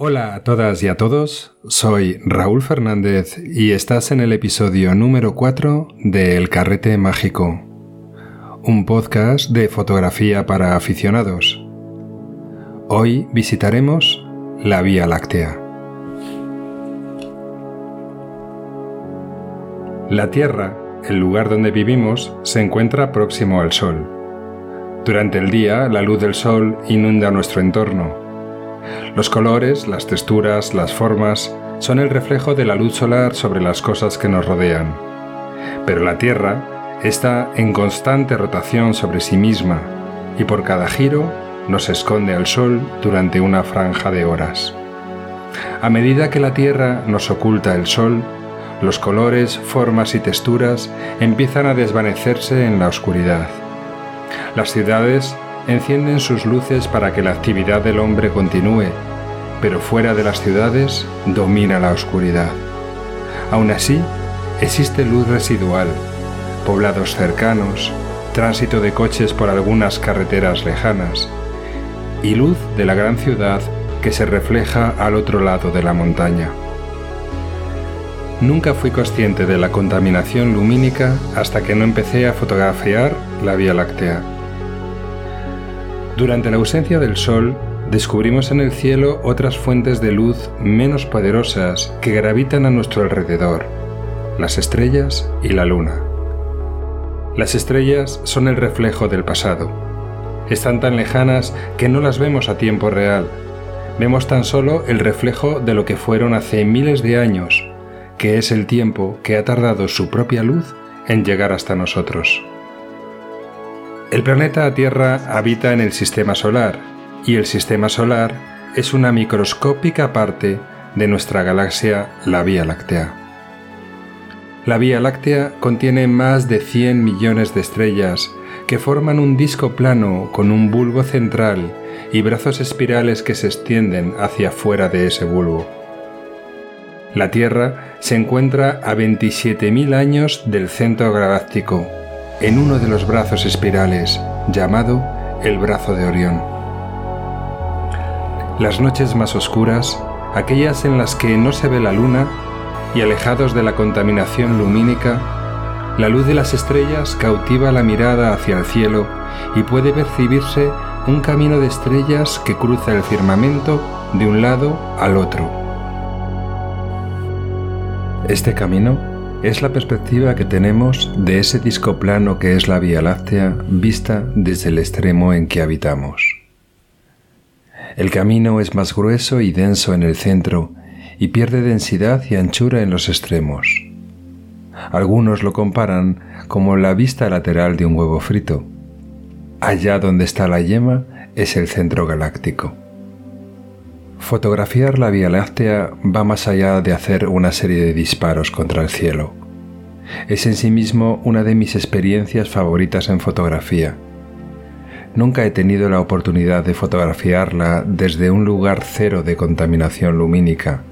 Hola a todas y a todos, soy Raúl Fernández y estás en el episodio número 4 de El Carrete Mágico, un podcast de fotografía para aficionados. Hoy visitaremos la Vía Láctea. La Tierra, el lugar donde vivimos, se encuentra próximo al Sol. Durante el día, la luz del Sol inunda nuestro entorno los colores, las texturas, las formas son el reflejo de la luz solar sobre las cosas que nos rodean. Pero la Tierra está en constante rotación sobre sí misma y por cada giro nos esconde al Sol durante una franja de horas. A medida que la Tierra nos oculta el Sol, los colores, formas y texturas empiezan a desvanecerse en la oscuridad. Las ciudades encienden sus luces para que la actividad del hombre continúe, pero fuera de las ciudades domina la oscuridad. Aún así, existe luz residual, poblados cercanos, tránsito de coches por algunas carreteras lejanas y luz de la gran ciudad que se refleja al otro lado de la montaña. Nunca fui consciente de la contaminación lumínica hasta que no empecé a fotografiar la Vía Láctea. Durante la ausencia del Sol, descubrimos en el cielo otras fuentes de luz menos poderosas que gravitan a nuestro alrededor, las estrellas y la luna. Las estrellas son el reflejo del pasado. Están tan lejanas que no las vemos a tiempo real. Vemos tan solo el reflejo de lo que fueron hace miles de años, que es el tiempo que ha tardado su propia luz en llegar hasta nosotros. El planeta Tierra habita en el sistema solar y el sistema solar es una microscópica parte de nuestra galaxia, la Vía Láctea. La Vía Láctea contiene más de 100 millones de estrellas que forman un disco plano con un bulbo central y brazos espirales que se extienden hacia fuera de ese bulbo. La Tierra se encuentra a 27.000 años del centro galáctico en uno de los brazos espirales, llamado el brazo de Orión. Las noches más oscuras, aquellas en las que no se ve la luna, y alejados de la contaminación lumínica, la luz de las estrellas cautiva la mirada hacia el cielo y puede percibirse un camino de estrellas que cruza el firmamento de un lado al otro. Este camino es la perspectiva que tenemos de ese disco plano que es la Vía Láctea vista desde el extremo en que habitamos. El camino es más grueso y denso en el centro y pierde densidad y anchura en los extremos. Algunos lo comparan como la vista lateral de un huevo frito. Allá donde está la yema es el centro galáctico. Fotografiar la Vía Láctea va más allá de hacer una serie de disparos contra el cielo. Es en sí mismo una de mis experiencias favoritas en fotografía. Nunca he tenido la oportunidad de fotografiarla desde un lugar cero de contaminación lumínica.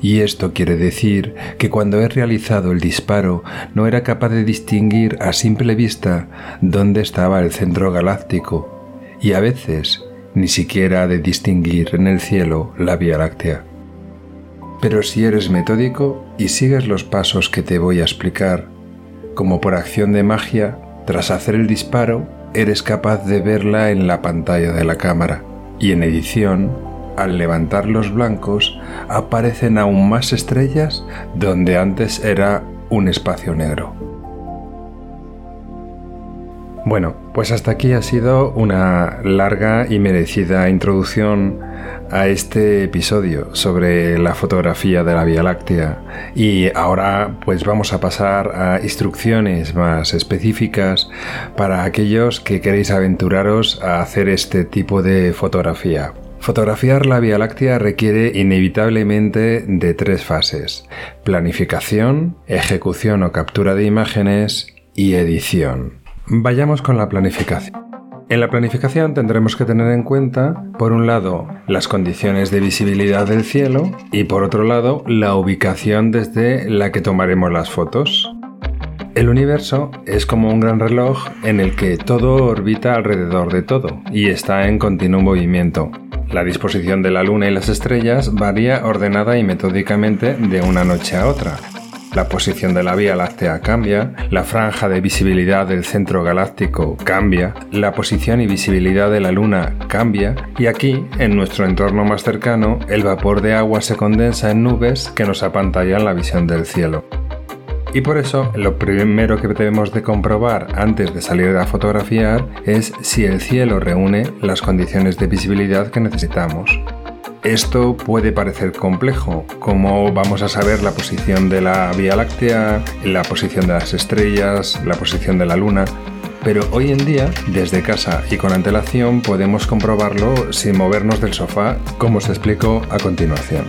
Y esto quiere decir que cuando he realizado el disparo no era capaz de distinguir a simple vista dónde estaba el centro galáctico y a veces ni siquiera de distinguir en el cielo la Vía Láctea. Pero si eres metódico y sigues los pasos que te voy a explicar, como por acción de magia, tras hacer el disparo, eres capaz de verla en la pantalla de la cámara. Y en edición, al levantar los blancos, aparecen aún más estrellas donde antes era un espacio negro. Bueno, pues hasta aquí ha sido una larga y merecida introducción a este episodio sobre la fotografía de la Vía Láctea y ahora pues vamos a pasar a instrucciones más específicas para aquellos que queréis aventuraros a hacer este tipo de fotografía. Fotografiar la Vía Láctea requiere inevitablemente de tres fases, planificación, ejecución o captura de imágenes y edición. Vayamos con la planificación. En la planificación tendremos que tener en cuenta, por un lado, las condiciones de visibilidad del cielo y por otro lado, la ubicación desde la que tomaremos las fotos. El universo es como un gran reloj en el que todo orbita alrededor de todo y está en continuo movimiento. La disposición de la Luna y las estrellas varía ordenada y metódicamente de una noche a otra. La posición de la Vía Láctea cambia, la franja de visibilidad del centro galáctico cambia, la posición y visibilidad de la Luna cambia y aquí, en nuestro entorno más cercano, el vapor de agua se condensa en nubes que nos apantallan la visión del cielo. Y por eso lo primero que debemos de comprobar antes de salir a fotografiar es si el cielo reúne las condiciones de visibilidad que necesitamos. Esto puede parecer complejo, como vamos a saber la posición de la Vía Láctea, la posición de las estrellas, la posición de la Luna, pero hoy en día, desde casa y con antelación, podemos comprobarlo sin movernos del sofá, como os explico a continuación.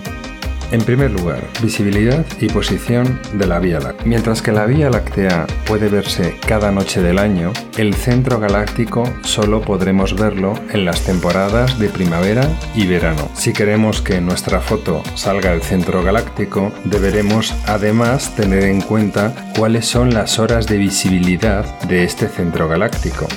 En primer lugar, visibilidad y posición de la Vía Láctea. Mientras que la Vía Láctea puede verse cada noche del año, el centro galáctico solo podremos verlo en las temporadas de primavera y verano. Si queremos que nuestra foto salga del centro galáctico, deberemos además tener en cuenta cuáles son las horas de visibilidad de este centro galáctico.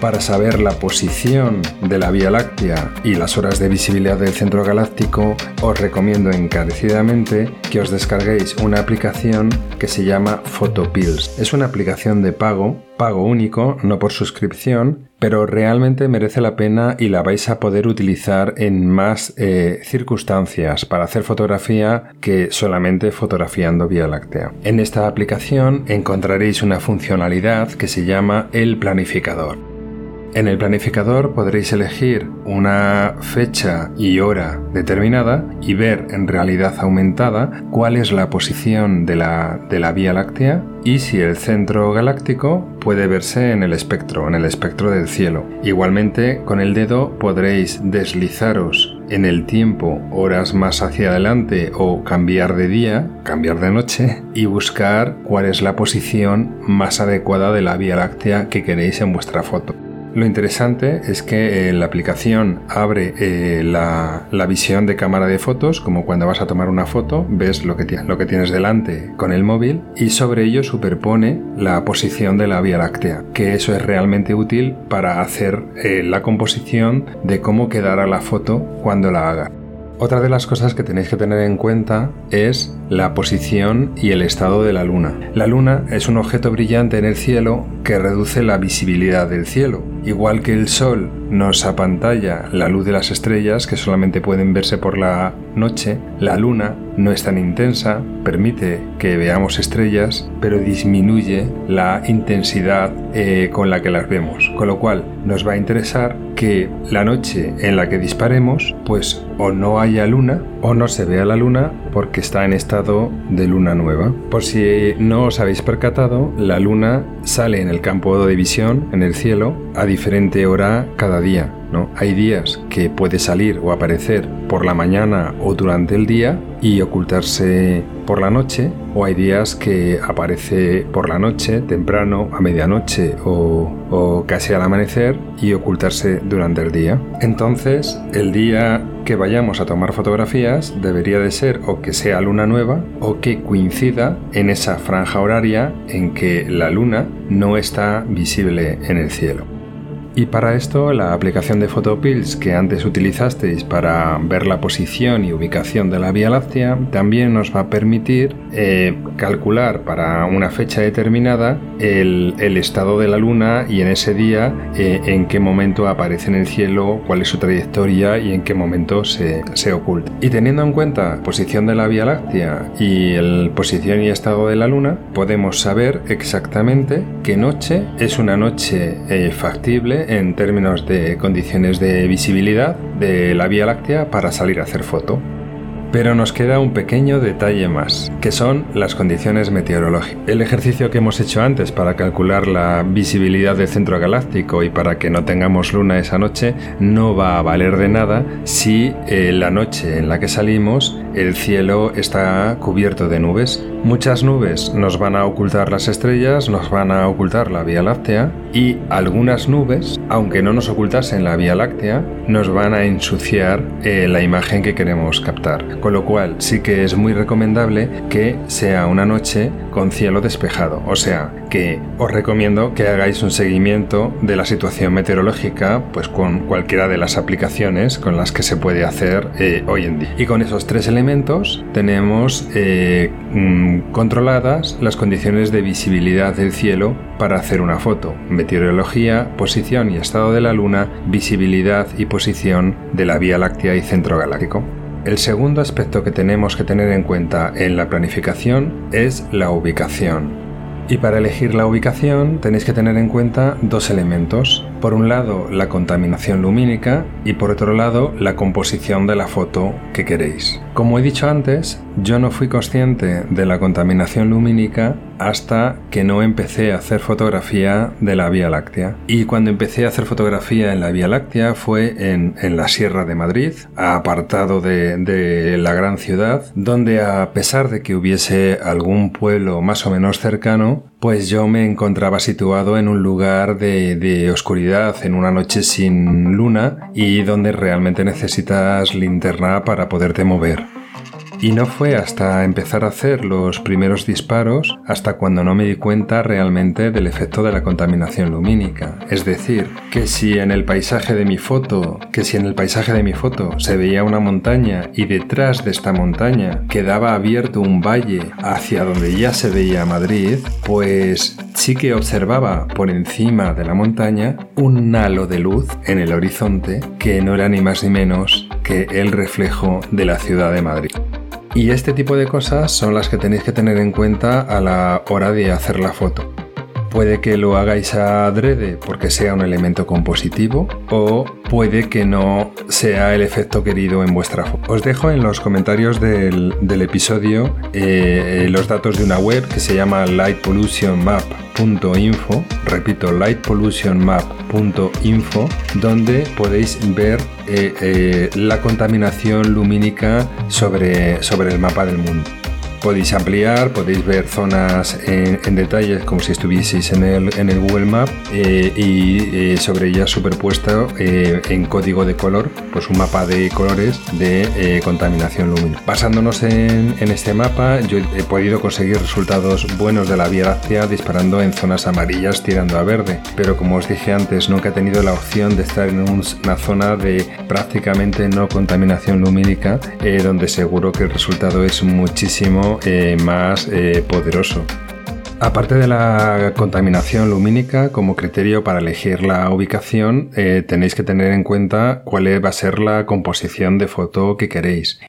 Para saber la posición de la Vía Láctea y las horas de visibilidad del centro galáctico, os recomiendo encarecidamente que os descarguéis una aplicación que se llama Photopills. Es una aplicación de pago, pago único, no por suscripción, pero realmente merece la pena y la vais a poder utilizar en más eh, circunstancias para hacer fotografía que solamente fotografiando Vía Láctea. En esta aplicación encontraréis una funcionalidad que se llama el planificador. En el planificador podréis elegir una fecha y hora determinada y ver en realidad aumentada cuál es la posición de la, de la Vía Láctea y si el centro galáctico puede verse en el espectro, en el espectro del cielo. Igualmente, con el dedo podréis deslizaros en el tiempo horas más hacia adelante o cambiar de día, cambiar de noche y buscar cuál es la posición más adecuada de la Vía Láctea que queréis en vuestra foto. Lo interesante es que eh, la aplicación abre eh, la, visión de cámara de fotos, como cuando vas a tomar una foto, ves lo que, tienes delante con el móvil y sobre ello superpone la posición de la Vía Láctea, que eso es realmente útil para hacer eh, la composición de cómo quedará la foto cuando la haga. Otra de las cosas que tenéis que tener en cuenta es la posición y el estado de la luna. La luna es un objeto brillante en el cielo que reduce la visibilidad del cielo. Igual que el sol nos apantalla la luz de las estrellas que solamente pueden verse por la noche, la luna no es tan intensa, permite que veamos estrellas, pero disminuye la intensidad eh, con la que las vemos. Con lo cual nos va a interesar que la noche en la que disparemos, pues o no haya luna o no se vea la luna porque está en estado de luna nueva. Por si no os habéis percatado, la luna sale en el campo de visión, en el cielo, a diferente hora cada día. ¿No? Hay días que puede salir o aparecer por la mañana o durante el día y ocultarse por la noche, o hay días que aparece por la noche, temprano, a medianoche o, o casi al amanecer y ocultarse durante el día. Entonces, el día que vayamos a tomar fotografías debería de ser o que sea luna nueva o que coincida en esa franja horaria en que la luna no está visible en el cielo. Y para esto la aplicación de Photopills que antes utilizasteis para ver la posición y ubicación de la Vía Láctea también nos va a permitir eh, calcular para una fecha determinada el, estado de la Luna y en ese día eh, en qué momento aparece en el cielo, cuál es su trayectoria y en qué momento se, se oculta. Y teniendo en cuenta posición de la Vía Láctea y el posición y estado de la Luna, podemos saber exactamente qué noche es una noche eh, factible en términos de condiciones de visibilidad de la Vía Láctea para salir a hacer foto. Pero nos queda un pequeño detalle más, que son las condiciones meteorológicas. El ejercicio que hemos hecho antes para calcular la visibilidad del centro galáctico y para que no tengamos luna esa noche no va a valer de nada si eh, la noche en la que salimos el cielo está cubierto de nubes. Muchas nubes nos van a ocultar las estrellas, nos van a ocultar la Vía Láctea y algunas nubes aunque no nos ocultasen la Vía Láctea, nos van a ensuciar eh, la imagen que queremos captar. Con lo cual sí que es muy recomendable que sea una noche con cielo despejado. O sea, que os recomiendo que hagáis un seguimiento de la situación meteorológica pues con cualquiera de las aplicaciones con las que se puede hacer eh, hoy en día. Y con esos tres elementos tenemos eh, mm, controladas las condiciones de visibilidad del cielo para hacer una foto. Meteorología, posición y estado de la luna, visibilidad y posición de la Vía Láctea y centro galáctico. El segundo aspecto que tenemos que tener en cuenta en la planificación es la ubicación. Y para elegir la ubicación tenéis que tener en cuenta dos elementos. Por un lado, la contaminación lumínica y por otro lado, la composición de la foto que queréis. Como he dicho antes, yo no fui consciente de la contaminación lumínica hasta que no empecé a hacer fotografía de la Vía Láctea. Y cuando empecé a hacer fotografía en la Vía Láctea fue en, la Sierra de Madrid, apartado de, de, la gran ciudad, donde a pesar de que hubiese algún pueblo más o menos cercano, pues yo me encontraba situado en un lugar de, de oscuridad, en una noche sin luna y donde realmente necesitas linterna para poderte mover. Y no fue hasta empezar a hacer los primeros disparos hasta cuando no me di cuenta realmente del efecto de la contaminación lumínica. Es decir, que si en el paisaje de mi foto, que si en el paisaje de mi foto se veía una montaña y detrás de esta montaña quedaba abierto un valle hacia donde ya se veía Madrid, pues sí que observaba por encima de la montaña un halo de luz en el horizonte que no era ni más ni menos que el reflejo de la ciudad de Madrid. Y este tipo de cosas son las que tenéis que tener en cuenta a la hora de hacer la foto. Puede que lo hagáis adrede porque sea un elemento compositivo o puede que no sea el efecto querido en vuestra foto. Os dejo en los comentarios del, episodio eh, los datos de una web que se llama lightpollutionmap.info, repito, lightpollutionmap.info, donde podéis ver eh, eh, la contaminación lumínica sobre, sobre el mapa del mundo. Podéis ampliar, podéis ver zonas en, detalle como si estuvieseis en el, en el Google Map eh, y eh, sobre ellas superpuesto eh, en código de color, pues un mapa de colores de contaminación lumínica. Basándonos en, en, este mapa, yo he podido conseguir resultados buenos de la Vía Láctea disparando en zonas amarillas tirando a verde, pero como os dije antes, nunca he tenido la opción de estar en una zona de prácticamente no contaminación lumínica, donde seguro que el resultado es muchísimo eh, más eh, poderoso. Aparte de la contaminación lumínica, como criterio para elegir la ubicación, eh, tenéis que tener en cuenta cuál va a ser la composición de foto que queréis.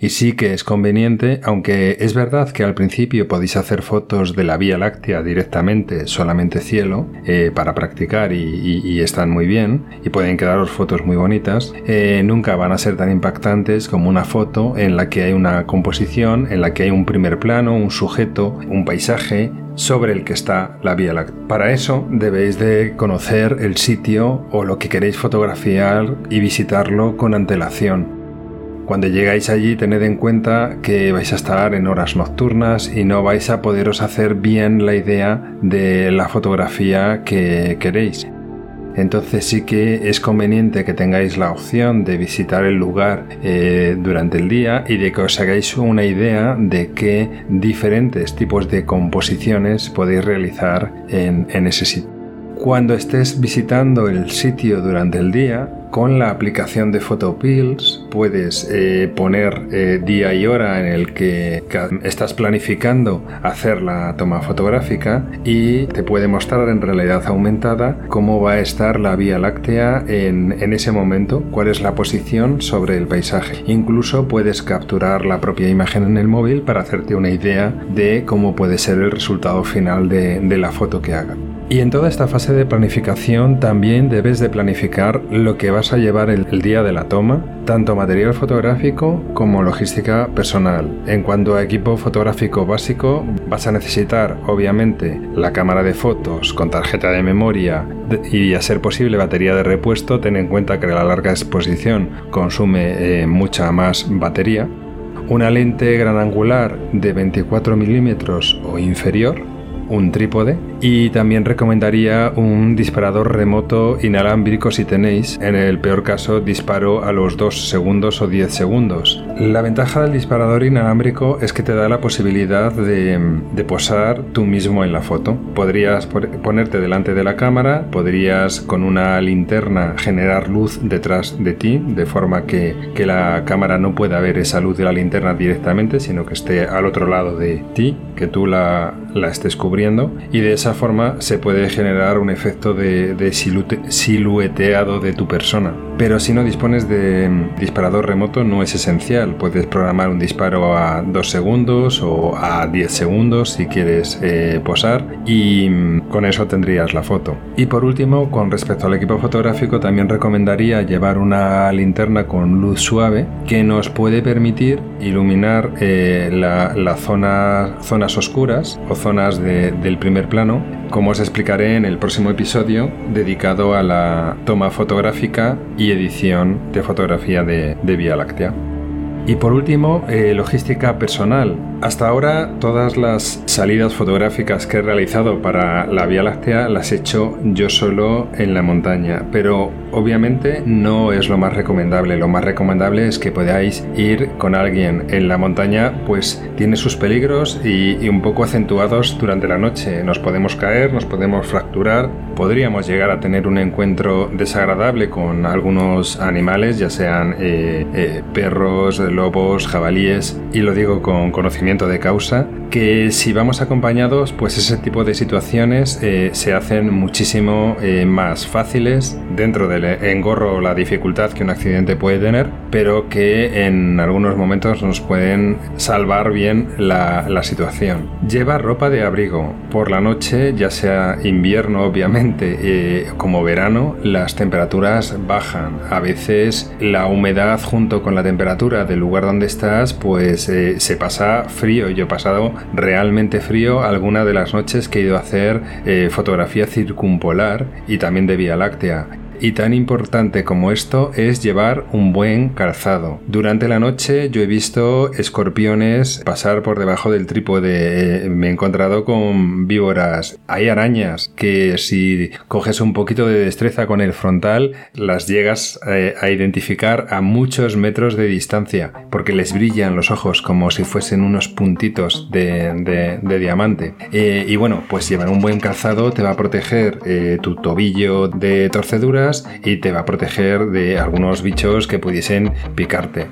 Y sí que es conveniente, aunque es verdad que al principio podéis hacer fotos de la Vía Láctea directamente, solamente cielo, eh, para practicar y, están muy bien y pueden quedaros fotos muy bonitas, eh, nunca van a ser tan impactantes como una foto en la que hay una composición, en la que hay un primer plano, un sujeto, un paisaje sobre el que está la Vía Láctea. Para eso debéis de conocer el sitio o lo que queréis fotografiar y visitarlo con antelación cuando llegáis allí tened en cuenta que vais a estar en horas nocturnas y no vais a poderos hacer bien la idea de la fotografía que queréis. Entonces sí que es conveniente que tengáis la opción de visitar el lugar eh, durante el día y de que os hagáis una idea de qué diferentes tipos de composiciones podéis realizar en, en ese sitio. Cuando estés visitando el sitio durante el día, con la aplicación de Photopills puedes eh, poner eh, día y hora en el que estás planificando hacer la toma fotográfica y te puede mostrar en realidad aumentada cómo va a estar la Vía Láctea en, ese momento, cuál es la posición sobre el paisaje. Incluso puedes capturar la propia imagen en el móvil para hacerte una idea de cómo puede ser el resultado final de, de la foto que haga. Y en toda esta fase de planificación también debes de planificar lo que vas a llevar el, día de la toma, tanto material fotográfico como logística personal. En cuanto a equipo fotográfico básico, vas a necesitar obviamente la cámara de fotos con tarjeta de memoria y a ser posible batería de repuesto, ten en cuenta que la larga exposición consume eh, mucha más batería. Una lente gran angular de 24 milímetros o inferior, un trípode Y también recomendaría un disparador remoto inalámbrico si tenéis, en el peor caso disparo a los 2 segundos o 10 segundos. La ventaja del disparador inalámbrico es que te da la posibilidad de, posar tú mismo en la foto. Podrías ponerte delante de la cámara, podrías con una linterna generar luz detrás de ti, de forma que, que la cámara no pueda ver esa luz de la linterna directamente, sino que esté al otro lado de ti, que tú la, la estés cubriendo y de esa forma se puede generar un efecto de, de silueteado de tu persona. Pero si no dispones de disparador remoto no es esencial, puedes programar un disparo a 2 segundos o a 10 segundos si quieres eh, posar y mm, con eso tendrías la foto. Y por último, con respecto al equipo fotográfico también recomendaría llevar una linterna con luz suave que nos puede permitir iluminar eh, la, la zona, zonas oscuras o zonas del primer plano, como os explicaré en el próximo episodio dedicado a la toma fotográfica y edición de fotografía de, Vía Láctea. Y por último, eh, logística personal. Hasta ahora todas las salidas fotográficas que he realizado para la Vía Láctea las he hecho yo solo en la montaña, pero obviamente no es lo más recomendable. Lo más recomendable es que podáis ir con alguien en la montaña, pues tiene sus peligros y, un poco acentuados durante la noche. Nos podemos caer, nos podemos fracturar, podríamos llegar a tener un encuentro desagradable con algunos animales, ya sean eh, eh, perros, lobos, jabalíes, y lo digo con conocimiento de causa, que si vamos acompañados, pues ese tipo de situaciones eh, se hacen muchísimo eh, más fáciles dentro del engorro la dificultad que un accidente puede tener, pero que en algunos momentos nos pueden salvar bien la, situación. Lleva ropa de abrigo. Por la noche, ya sea invierno obviamente eh, como verano, las temperaturas bajan. A veces la humedad junto con la temperatura del lugar donde estás, pues se pasa frío. Yo he pasado realmente frío alguna de las noches que he ido a hacer eh, fotografía circumpolar y también de Vía Láctea y tan importante como esto es llevar un buen calzado. Durante la noche yo he visto escorpiones pasar por debajo del trípode, eh, me he encontrado con víboras, hay arañas que si coges un poquito de destreza con el frontal las llegas eh, a identificar a muchos metros de distancia porque les brillan los ojos como si fuesen unos puntitos de, diamante. Eh, y bueno, pues llevar un buen calzado te va a proteger tu tobillo de y te va a proteger de algunos bichos que pudiesen picarte.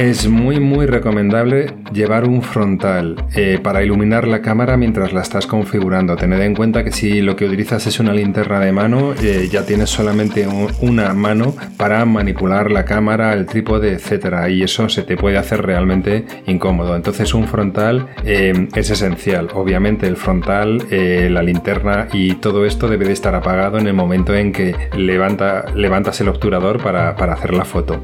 Es muy muy recomendable llevar un frontal eh, para iluminar la cámara mientras la estás configurando. Tened en cuenta que si lo que utilizas es una linterna de mano, eh, ya tienes solamente una mano para manipular la cámara, el trípode, etc. Y eso se te puede hacer realmente incómodo. Entonces un frontal eh, es esencial. Obviamente el frontal, la linterna y todo esto debe de estar apagado en el momento en que levanta, levantas el obturador para hacer la foto.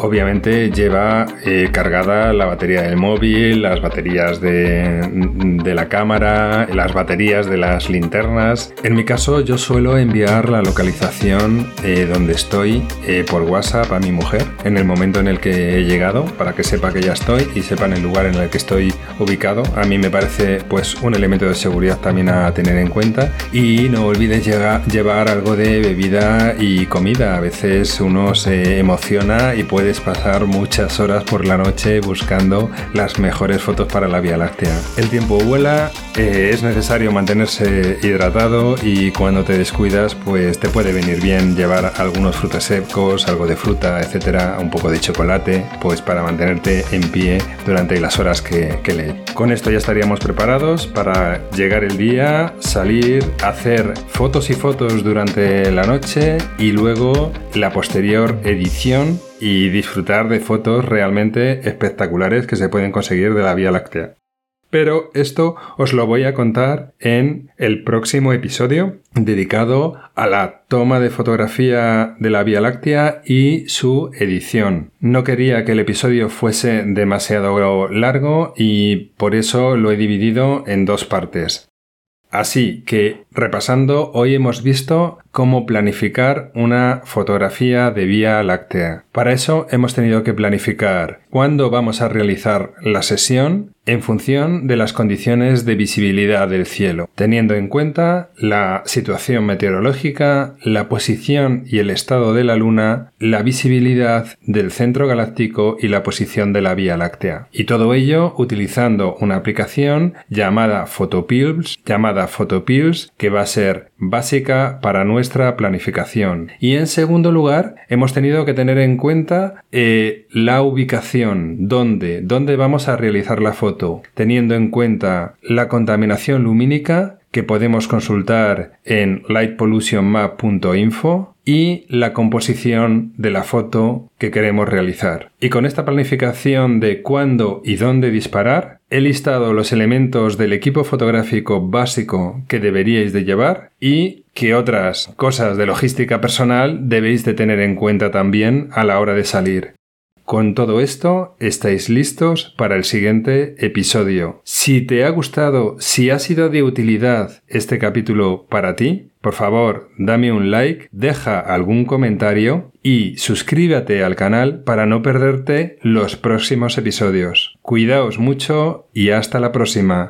Obviamente lleva eh, cargada la batería del móvil, las baterías de, la cámara, las baterías de las linternas. En mi caso yo suelo enviar la localización eh, donde estoy eh, por WhatsApp a mi mujer en el momento en el que he llegado para que sepa que ya estoy y sepan el lugar en el que estoy ubicado. A mí me parece pues un elemento de seguridad también a tener en cuenta y no olvides llevar algo de bebida y comida. A veces uno se emociona y puede pasar muchas horas por la noche buscando las mejores fotos para la Vía Láctea. El tiempo vuela, eh, es necesario mantenerse hidratado y cuando te descuidas pues te puede venir bien llevar algunos frutos secos, algo de fruta, etcétera, un poco de chocolate, pues para mantenerte en pie durante las horas que, que lees. Con esto ya estaríamos preparados para llegar el día, salir, hacer fotos y fotos durante la noche y luego la posterior edición y disfrutar de fotos realmente espectaculares que se pueden conseguir de la Vía Láctea. Pero esto os lo voy a contar en el próximo episodio dedicado a la toma de fotografía de la Vía Láctea y su edición. No quería que el episodio fuese demasiado largo y por eso lo he dividido en dos partes. Así que, repasando, hoy hemos visto cómo planificar una fotografía de Vía Láctea. Para eso hemos tenido que planificar cuándo vamos a realizar la sesión en función de las condiciones de visibilidad del cielo, teniendo en cuenta la situación meteorológica, la posición y el estado de la Luna, la visibilidad del centro galáctico y la posición de la Vía Láctea. Y todo ello utilizando una aplicación llamada Photopills, llamada Photopills, que va a ser básica para nuestra planificación. Y en segundo lugar, hemos tenido que tener en cuenta eh, la ubicación, dónde, dónde vamos a realizar la foto, teniendo en cuenta la contaminación lumínica que podemos consultar en lightpollutionmap.info y la composición de la foto que queremos realizar. Y con esta planificación de cuándo y dónde disparar, he listado los elementos del equipo fotográfico básico que deberíais de llevar y que otras cosas de logística personal debéis de tener en cuenta también a la hora de salir. Con todo esto, estáis listos para el siguiente episodio. Si te ha gustado, si ha sido de utilidad este capítulo para ti, por favor, dame un like, deja algún comentario y suscríbete al canal para no perderte los próximos episodios. Cuidaos mucho y hasta la próxima.